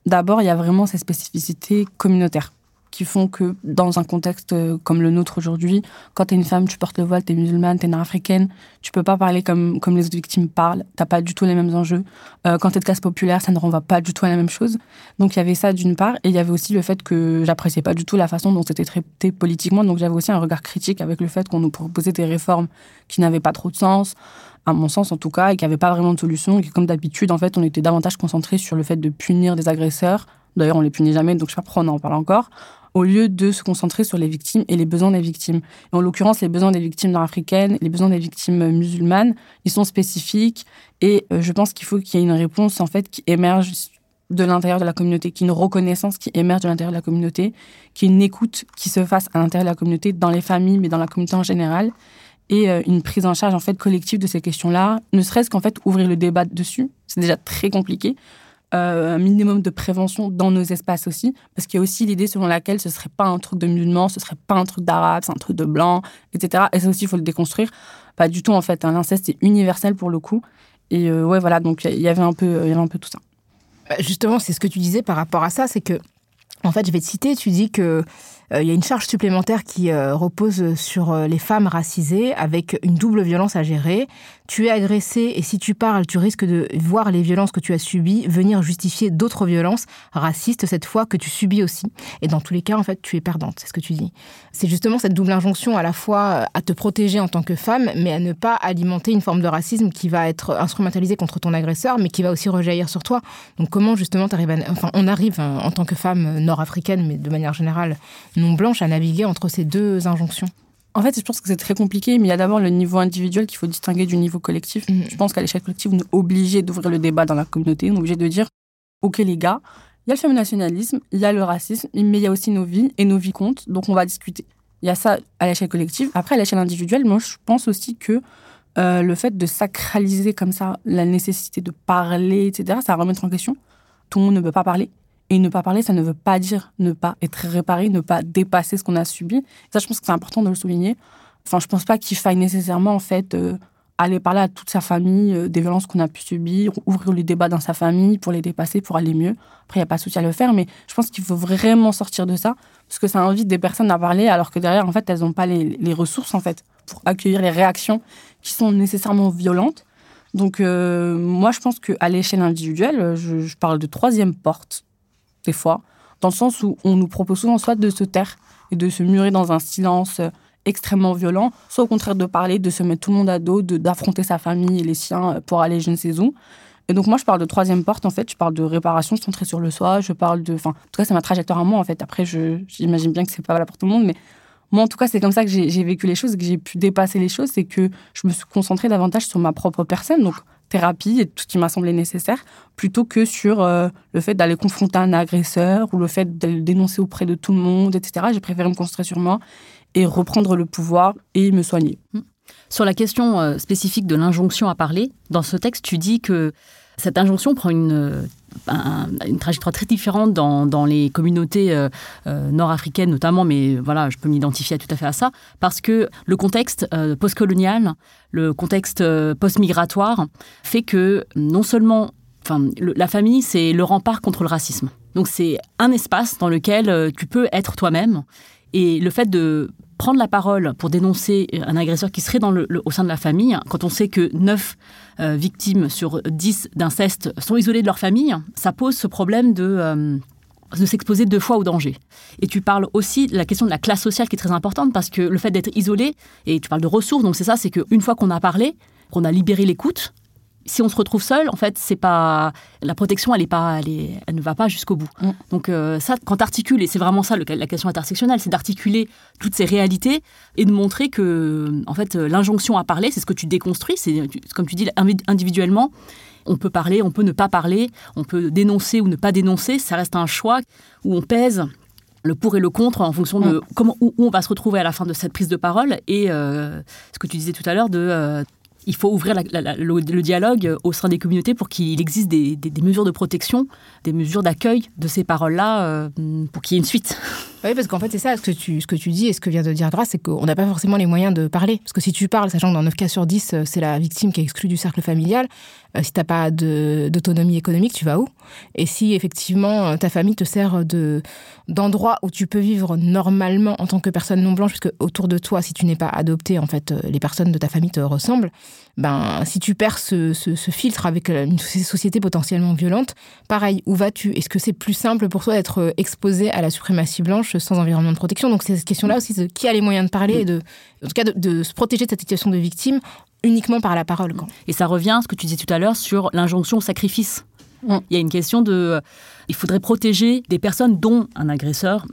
D'abord, il y a vraiment ces spécificités communautaires qui font que dans un contexte euh, comme le nôtre aujourd'hui, quand tu es une femme, tu portes le voile, tu es musulmane, tu es nord-africaine, tu peux pas parler comme, comme les autres victimes parlent, t'as pas du tout les mêmes enjeux. Euh, quand tu es de classe populaire, ça ne renvoie pas du tout à la même chose. Donc il y avait ça d'une part, et il y avait aussi le fait que j'appréciais pas du tout la façon dont c'était traité politiquement, donc j'avais aussi un regard critique avec le fait qu'on nous proposait des réformes qui n'avaient pas trop de sens, à mon sens en tout cas, et qui n'avaient pas vraiment de solution, et comme d'habitude, en fait, on était davantage concentré sur le fait de punir des agresseurs. D'ailleurs, on les punit jamais, donc je sais pas pourquoi on en parle encore au lieu de se concentrer sur les victimes et les besoins des victimes. En l'occurrence, les besoins des victimes nord-africaines, les besoins des victimes musulmanes, ils sont spécifiques. Et euh, je pense qu'il faut qu'il y ait une réponse en fait qui émerge de l'intérieur de la communauté, qui ait une reconnaissance qui émerge de l'intérieur de la communauté, qui ait une écoute qui se fasse à l'intérieur de la communauté, dans les familles, mais dans la communauté en général, et euh, une prise en charge en fait collective de ces questions-là, ne serait-ce qu'en fait ouvrir le débat dessus, c'est déjà très compliqué, euh, un minimum de prévention dans nos espaces aussi, parce qu'il y a aussi l'idée selon laquelle ce serait pas un truc de musulman, ce serait pas un truc d'arabe, c'est un truc de blanc, etc. Et ça aussi, il faut le déconstruire. Pas du tout, en fait. hein. L'inceste, c'est universel pour le coup. Et euh, ouais, voilà, donc il y avait un peu, tout ça. Bah, Justement, c'est ce que tu disais par rapport à ça, c'est que, en fait, je vais te citer, tu dis que euh, il y a une charge supplémentaire qui euh, repose sur les femmes racisées avec une double violence à gérer. Tu es agressé et si tu parles, tu risques de voir les violences que tu as subies venir justifier d'autres violences racistes cette fois que tu subis aussi. Et dans tous les cas, en fait, tu es perdante, c'est ce que tu dis. C'est justement cette double injonction à la fois euh, à te protéger en tant que femme, mais à ne pas alimenter une forme de racisme qui va être instrumentalisée contre ton agresseur, mais qui va aussi rejaillir sur toi. Donc comment justement on arrive hein, en tant que femme nord-africaine, mais de manière générale non blanche, à naviguer entre ces deux injonctions? En fait, je pense que c'est très compliqué, mais il y a d'abord le niveau individuel qu'il faut distinguer du niveau collectif. Mhm. Je pense qu'à l'échelle collective, on est obligé d'ouvrir le débat dans la communauté. On est obligé de dire, OK les gars, il y a le féminationalisme, il y a le racisme, mais il y a aussi nos vies, et nos vies comptent, donc on va discuter. Il y a ça à l'échelle collective. Après, à l'échelle individuelle, moi, je pense aussi que euh, le fait de sacraliser comme ça la nécessité de parler, etc., ça va remettre en question. Tout le monde ne peut pas parler. Et ne pas parler, ça ne veut pas dire ne pas être réparé, ne pas dépasser ce qu'on a subi. Ça, je pense que c'est important de le souligner. Enfin, je pense pas qu'il faille nécessairement, en fait, euh, aller parler à toute sa famille euh, des violences qu'on a pu subir, ouvrir le débat dans sa famille pour les dépasser, pour aller mieux. Après, il n'y a pas de souci à le faire, mais je pense qu'il faut vraiment sortir de ça, parce que ça invite des personnes à parler, alors que derrière, en fait, elles n'ont pas les, les ressources, en fait, pour accueillir les réactions qui sont nécessairement violentes. Donc, euh, moi, je pense qu'à l'échelle individuelle, je parle de troisième porte, des fois, dans le sens où on nous propose souvent soit de se taire et de se murer dans un silence euh, extrêmement violent, soit au contraire de parler, de se mettre tout le monde à dos, d'affronter sa famille et les siens euh, pour aller je ne sais où. Et donc moi, je parle de troisième porte, en fait. Je parle de réparation centrée sur le soi. Je parle de... Enfin, en tout cas, c'est ma trajectoire à moi, en fait. Après, j'imagine bien que c'est pas valable pour tout le monde, mais moi, en tout cas, c'est comme ça que j'ai vécu les choses, que j'ai pu dépasser les choses. C'est que je me suis concentrée davantage sur ma propre personne. Donc, thérapie et tout ce qui m'a semblé nécessaire, plutôt que sur euh, le fait d'aller confronter un agresseur ou le fait de le dénoncer auprès de tout le monde, etc. J'ai préféré me concentrer sur moi et reprendre le pouvoir et me soigner. Mmh. Sur la question euh, spécifique de l'injonction à parler, dans ce texte, tu dis que cette injonction prend une, trajectoire très différente dans, les communautés euh, nord-africaines notamment, mais voilà, je peux m'identifier tout à fait à ça, parce que le contexte postcolonial le contexte euh, post-migratoire fait que non seulement la famille, c'est le rempart contre le racisme. Donc c'est un espace dans lequel euh, tu peux être toi-même. Et le fait de prendre la parole pour dénoncer un agresseur qui serait dans le, au sein de la famille, quand on sait que 9 euh, victimes sur 10 d'inceste sont isolées de leur famille, ça pose ce problème de de s'exposer deux fois au danger. Et tu parles aussi de la question de la classe sociale qui est très importante parce que le fait d'être isolé, et tu parles de ressources, donc c'est ça, c'est qu'une fois qu'on a parlé, qu'on a libéré l'écoute, si on se retrouve seul, en fait, c'est pas la protection, elle est pas, elle, elle ne va pas jusqu'au bout. Mm. Donc euh, ça, quand tu articules, et c'est vraiment ça la question intersectionnelle, c'est d'articuler toutes ces réalités et de montrer que, en fait, l'injonction à parler, c'est ce que tu déconstruis, c'est comme tu dis individuellement, on peut parler, on peut ne pas parler, on peut dénoncer ou ne pas dénoncer. Ça reste un choix où on pèse le pour et le contre en fonction de mm. comment où, on va se retrouver à la fin de cette prise de parole et euh, ce que tu disais tout à l'heure de euh, il faut ouvrir le, dialogue au sein des communautés pour qu'il existe des, mesures de protection, des mesures d'accueil de ces paroles-là euh, pour qu'il y ait une suite. Oui, parce qu'en fait, c'est ça ce que, tu, ce que tu dis et ce que vient de dire Grace, c'est qu'on n'a pas forcément les moyens de parler. Parce que si tu parles, sachant que dans 9 cas sur 10, euh, c'est la victime qui est exclue du cercle familial, euh, si tu n'as pas d'autonomie économique, tu vas où? Et si effectivement ta famille te sert d'endroit où tu peux vivre normalement en tant que personne non blanche, puisque autour de toi, si tu n'es pas adopté, en fait, les personnes de ta famille te ressemblent, ben, si tu perds ce, filtre avec une société potentiellement violente, pareil, où vas-tu? Est-ce que c'est plus simple pour toi d'être exposé à la suprématie blanche sans environnement de protection? Donc c'est cette question-là aussi de qui a les moyens de parler et de, en tout cas, de, se protéger de cette situation de victime uniquement par la parole. Et ça revient à ce que tu disais tout à l'heure sur l'injonction au sacrifice. Mm. Il y a une question de... Il faudrait protéger des personnes dont un agresseur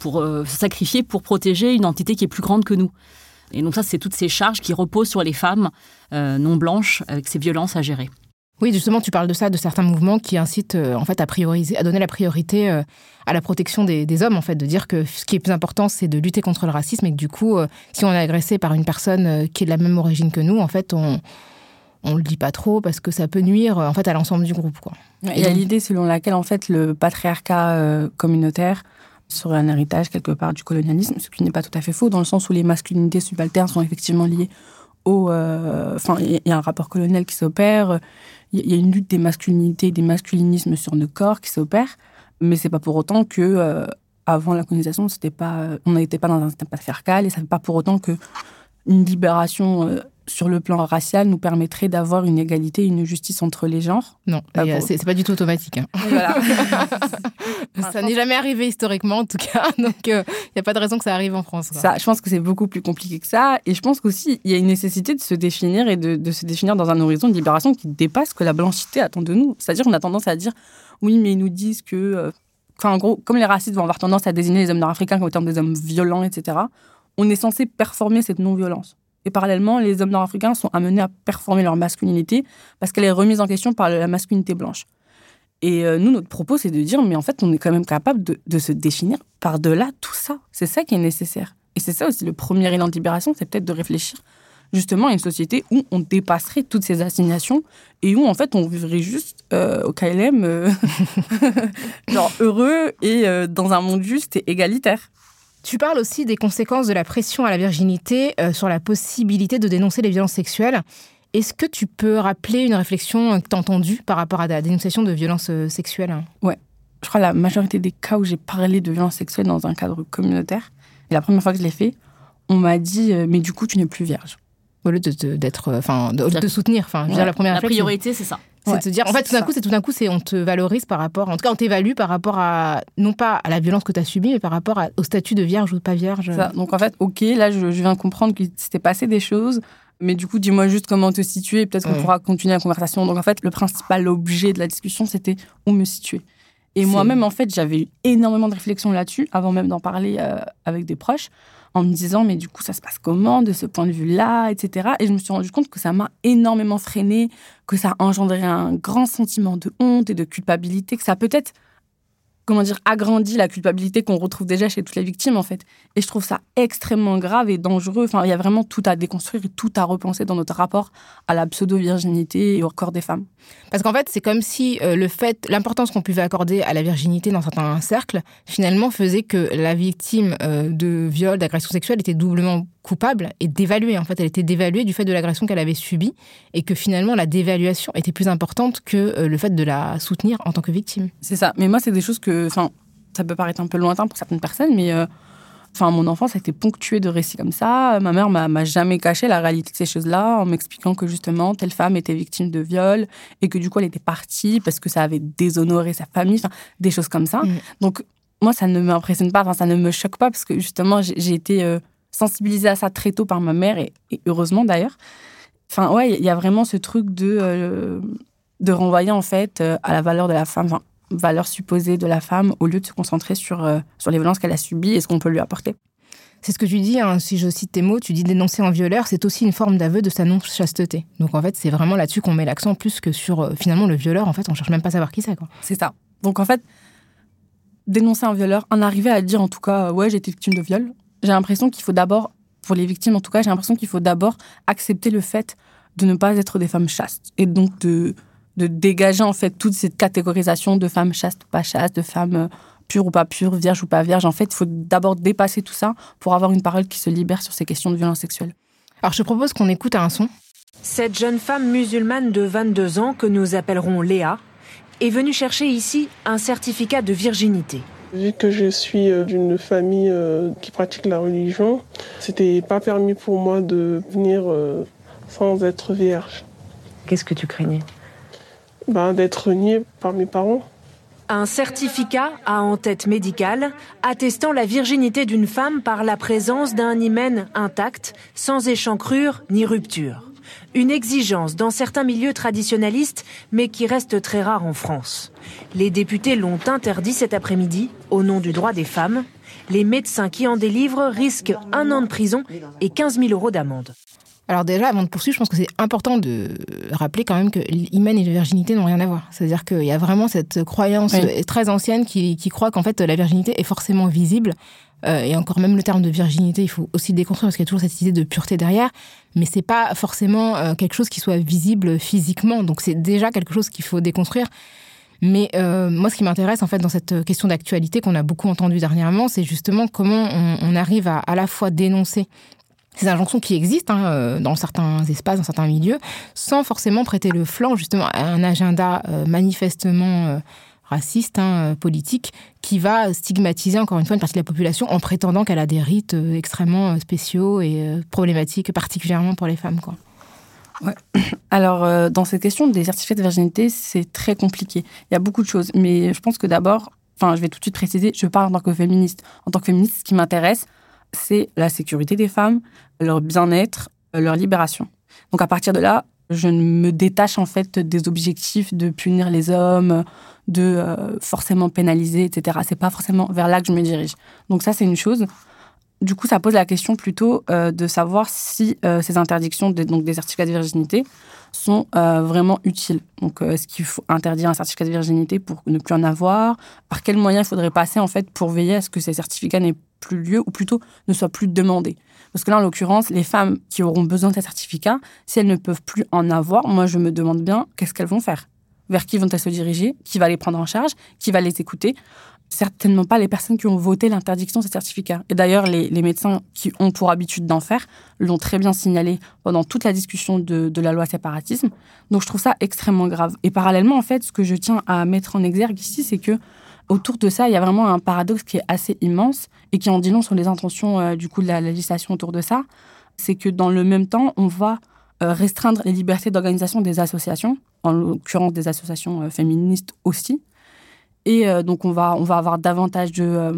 pour euh, se sacrifier pour protéger une entité qui est plus grande que nous. Et donc ça, c'est toutes ces charges qui reposent sur les femmes euh, non blanches avec ces violences à gérer. Oui, justement, tu parles de ça, de certains mouvements qui incitent euh, en fait à prioriser, à donner la priorité euh, à la protection des, hommes, en fait, de dire que ce qui est plus important, c'est de lutter contre le racisme et que du coup, si on est agressé par une personne qui est de la même origine que nous, en fait, on on le dit pas trop parce que ça peut nuire en fait à l'ensemble du groupe, quoi. Il y a l'idée selon laquelle en fait le patriarcat communautaire serait un héritage quelque part du colonialisme, ce qui n'est pas tout à fait faux, dans le sens où les masculinités subalternes sont effectivement liées au... Euh, enfin, il y a un rapport colonial qui s'opère, il y a une lutte des masculinités, des masculinismes sur nos corps qui s'opère, mais c'est pas pour autant que... Euh, avant la colonisation, pas, on n'était pas dans un système patriarcal et ça ne fait pas pour autant que une libération euh, sur le plan racial nous permettrait d'avoir une égalité, une justice entre les genres? Non, c'est pas du tout automatique. Hein. ça n'est jamais arrivé historiquement, en tout cas. Donc, il euh, n'y a pas de raison que ça arrive en France. Ça, je pense que c'est beaucoup plus compliqué que ça. Et je pense qu'aussi, il y a une nécessité de se définir et de, se définir dans un horizon de libération qui dépasse ce que la blanchité attend de nous. C'est-à-dire, on a tendance à dire, oui, mais ils nous disent que. Euh, enfin, en gros, comme les racistes vont avoir tendance à désigner les hommes nord-africains comme étant des hommes violents, etc., on est censé performer cette non-violence. Et parallèlement, les hommes nord-africains sont amenés à performer leur masculinité parce qu'elle est remise en question par la masculinité blanche. Et euh, nous, notre propos, c'est de dire, mais en fait, on est quand même capable de, se définir par-delà tout ça. C'est ça qui est nécessaire. Et c'est ça aussi le premier élan de libération, c'est peut-être de réfléchir justement à une société où on dépasserait toutes ces assignations et où en fait on vivrait juste euh, au KLM, euh, genre heureux et dans un monde juste et égalitaire. Tu parles aussi des conséquences de la pression à la virginité euh, sur la possibilité de dénoncer les violences sexuelles. Est-ce que tu peux rappeler une réflexion que tu as entendue par rapport à la dénonciation de violences euh, sexuelles? Ouais. Je crois que la majorité des cas où j'ai parlé de violences sexuelles dans un cadre communautaire, et la première fois que je l'ai fait, on m'a dit euh, Mais du coup, tu n'es plus vierge. Au lieu d'être. Enfin, de, de, soutenir. Enfin, la première La priorité, c'est ça. C'est de dire, en fait, tout d'un coup, c'est tout d'un coup, c'est on te valorise par rapport, en tout cas, on t'évalue par rapport à, non pas à la violence que tu as subie, mais par rapport au statut de vierge ou de pas vierge. Donc, en fait, ok, là, je, viens comprendre qu'il s'était passé des choses, mais du coup, dis-moi juste comment te situer, peut-être qu'on pourra continuer la conversation. Donc en fait, le principal objet de la discussion, c'était où me situer. Et moi-même, en fait, j'avais eu énormément de réflexions là-dessus, avant même d'en parler euh, avec des proches, en me disant, mais du coup, ça se passe comment de ce point de vue-là, etc. Et je me suis rendu compte que ça m'a énormément freiné, que ça a engendré un grand sentiment de honte et de culpabilité, que ça peut-être, comment dire, agrandi la culpabilité qu'on retrouve déjà chez toutes les victimes, en fait. Et je trouve ça extrêmement grave et dangereux. Enfin, il y a vraiment tout à déconstruire et tout à repenser dans notre rapport à la pseudo-virginité et au corps des femmes. Parce qu'en fait, c'est comme si euh, le fait, l'importance qu'on pouvait accorder à la virginité dans certains cercles, finalement faisait que la victime euh, de viol, d'agression sexuelle était doublement coupable et dévaluée. En fait, elle était dévaluée du fait de l'agression qu'elle avait subie et que finalement la dévaluation était plus importante que euh, le fait de la soutenir en tant que victime. C'est ça. Mais moi, c'est des choses que, enfin, ça peut paraître un peu lointain pour certaines personnes, mais euh, enfin, mon enfance a été ponctuée de récits comme ça. Ma mère m'a m'a jamais caché la réalité de ces choses-là en m'expliquant que justement, telle femme était victime de viol et que du coup, elle était partie parce que ça avait déshonoré sa famille, enfin, des choses comme ça. Mm. Donc, moi, ça ne m'impressionne pas, enfin, ça ne me choque pas parce que justement, j'ai j'ai été euh, sensibilisée à ça très tôt par ma mère et, et heureusement d'ailleurs. Enfin, ouais, il y a vraiment ce truc de, euh, de renvoyer en fait euh, à la valeur de la femme, enfin, valeur supposée de la femme, au lieu de se concentrer sur, euh, sur les violences qu'elle a subies et ce qu'on peut lui apporter. C'est ce que tu dis, hein, si je cite tes mots, tu dis dénoncer un violeur, c'est aussi une forme d'aveu de sa non-chasteté. Donc en fait, c'est vraiment là-dessus qu'on met l'accent plus que sur euh, finalement le violeur. En fait, on cherche même pas à savoir qui c'est. quoi. C'est ça. Donc en fait, dénoncer un violeur, en arriver à dire en tout cas, euh, ouais, j'ai été victime de viol, j'ai l'impression qu'il faut d'abord, pour les victimes en tout cas, j'ai l'impression qu'il faut d'abord accepter le fait de ne pas être des femmes chastes et donc de, de dégager en fait toute cette catégorisation de femmes chastes ou pas chastes, de femmes euh, pures ou pas pures, vierges ou pas vierges. En fait, il faut d'abord dépasser tout ça pour avoir une parole qui se libère sur ces questions de violence sexuelle. Alors je propose qu'on écoute un son. Cette jeune femme musulmane de 22 ans, que nous appellerons Léa, est venue chercher ici un certificat de virginité. Vu que je suis euh, d'une famille euh, qui pratique la religion, c'était pas permis pour moi de venir euh, sans être vierge. Qu'est-ce que tu craignais? Ben, d'être niée par mes parents. Un certificat à en-tête médicale attestant la virginité d'une femme par la présence d'un hymen intact, sans échancrure ni rupture. Une exigence dans certains milieux traditionnalistes, mais qui reste très rare en France. Les députés l'ont interdit cet après-midi au nom du droit des femmes. Les médecins qui en délivrent risquent un an de prison et 15 000 euros d'amende. Alors déjà, avant de poursuivre, je pense que c'est important de rappeler quand même que l'hymen et la virginité n'ont rien à voir. C'est-à-dire qu'il y a vraiment cette croyance Oui. très ancienne qui, qui croit qu'en fait la virginité est forcément visible. Euh, et encore même le terme de virginité, il faut aussi le déconstruire parce qu'il y a toujours cette idée de pureté derrière. Mais c'est pas forcément euh, quelque chose qui soit visible physiquement. Donc c'est déjà quelque chose qu'il faut déconstruire. Mais euh, moi, ce qui m'intéresse en fait dans cette question d'actualité qu'on a beaucoup entendue dernièrement, c'est justement comment on, on arrive à à la fois dénoncer ces injonctions qui existent hein, euh, dans certains espaces, dans certains milieux, sans forcément prêter le flanc justement à un agenda euh, manifestement euh, raciste, hein, politique, qui va stigmatiser encore une fois une partie de la population en prétendant qu'elle a des rites extrêmement spéciaux et problématiques, particulièrement pour les femmes. Quoi. Alors, dans cette question des certificats de virginité, c'est très compliqué. Il y a beaucoup de choses. Mais je pense que d'abord, enfin, je vais tout de suite préciser, je parle en tant que féministe. En tant que féministe, ce qui m'intéresse, c'est la sécurité des femmes, leur bien-être, leur libération. Donc, à partir de là, je ne me détache en fait des objectifs de punir les hommes, de euh, forcément pénaliser, etc. C'est pas forcément vers là que je me dirige. Donc, ça, c'est une chose. Du coup, ça pose la question plutôt euh, de savoir si euh, ces interdictions, donc des certificats de virginité, sont euh, vraiment utiles. Donc, euh, est-ce qu'il faut interdire un certificat de virginité pour ne plus en avoir? Par quels moyens il faudrait passer en fait pour veiller à ce que ces certificats n'aient plus lieu ou plutôt ne soient plus demandés? Parce que là, en l'occurrence, les femmes qui auront besoin de ces certificats, si elles ne peuvent plus en avoir, moi, je me demande bien qu'est-ce qu'elles vont faire? Vers qui vont-elles se diriger? Qui va les prendre en charge? Qui va les écouter? Certainement pas les personnes qui ont voté l'interdiction de ces certificats. Et d'ailleurs, les, les médecins qui ont pour habitude d'en faire l'ont très bien signalé pendant toute la discussion de, de la loi séparatisme. Donc je trouve ça extrêmement grave. Et parallèlement, en fait, ce que je tiens à mettre en exergue ici, c'est que autour de ça, il y a vraiment un paradoxe qui est assez immense et qui en dit long sur les intentions euh, du coup de la législation autour de ça. C'est que dans le même temps, on va euh, restreindre les libertés d'organisation des associations, en l'occurrence des associations euh, féministes aussi. Et euh, donc, on va, on va avoir davantage de, euh,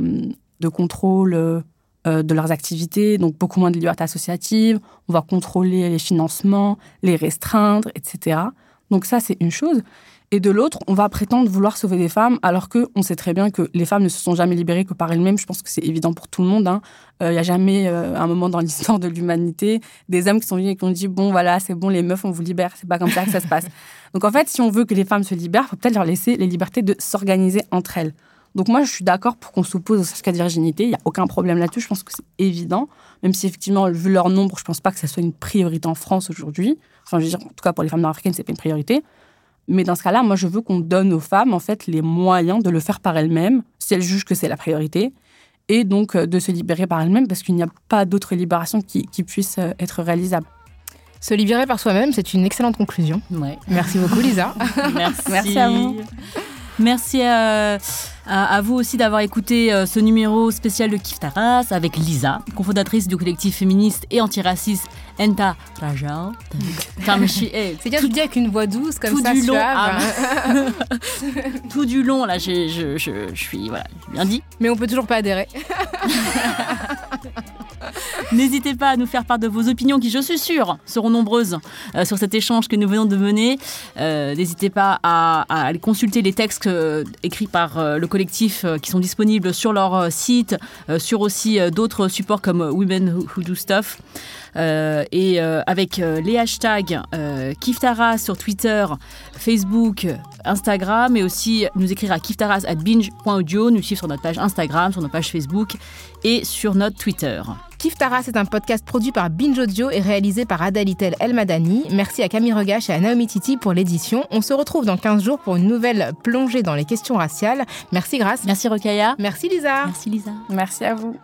de contrôle euh, de leurs activités, donc beaucoup moins de liberté associative, on va contrôler les financements, les restreindre, etc. Donc ça, c'est une chose. Et de l'autre, on va prétendre vouloir sauver des femmes, alors qu'on sait très bien que les femmes ne se sont jamais libérées que par elles-mêmes. Je pense que c'est évident pour tout le monde. Il hein. n'y euh, a jamais euh, un moment dans l'histoire de l'humanité des hommes qui sont venus et qui ont dit bon voilà c'est bon les meufs on vous libère. C'est pas comme ça que ça se passe. Donc en fait, si on veut que les femmes se libèrent, il faut peut-être leur laisser les libertés de s'organiser entre elles. Donc moi, je suis d'accord pour qu'on s'oppose au certificat de virginité. Il n'y a aucun problème là-dessus. Je pense que c'est évident. Même si effectivement, vu leur nombre, je ne pense pas que ça soit une priorité en France aujourd'hui. Enfin, je veux dire, en tout cas pour les femmes nord-africaines, c'est pas une priorité. Mais dans ce cas-là, moi, je veux qu'on donne aux femmes, en fait, les moyens de le faire par elles-mêmes, si elles jugent que c'est la priorité, et donc euh, de se libérer par elles-mêmes, parce qu'il n'y a pas d'autre libération qui, qui puisse euh, être réalisable. Se libérer par soi-même, c'est une excellente conclusion. Ouais. Merci beaucoup, Lisa. Merci. Merci à vous. Merci à, à, à vous aussi d'avoir écouté euh, ce numéro spécial de Kif Taras avec Lisa, cofondatrice du collectif féministe et antiraciste Enta Raja. C'est bien de dire avec une voix douce comme tout ça, du long, ah, tout du long, là, je, je, je suis voilà, bien dit. Mais on peut toujours pas adhérer. N'hésitez pas à nous faire part de vos opinions qui, je suis sûre, seront nombreuses euh, sur cet échange que nous venons de mener. Euh, N'hésitez pas à, aller consulter les textes euh, écrits par le collectif qui sont disponibles sur leur site, sur aussi d'autres supports comme Women Who, Do Stuff. Et avec les hashtags euh, Kiftara sur Twitter, Facebook, Instagram, et aussi nous écrire à kiftaras at binge.audio, nous suivre sur notre page Instagram, sur notre page Facebook et sur notre Twitter. Active Tara, c'est un podcast produit par Binge et réalisé par Adalitel Elmadani. Merci à Camille Regache et à Naomi Titi pour l'édition. On se retrouve dans 15 jours pour une nouvelle plongée dans les questions raciales. Merci Grace. Merci Rokaya. Merci Lisa. Merci Lisa. Merci à vous.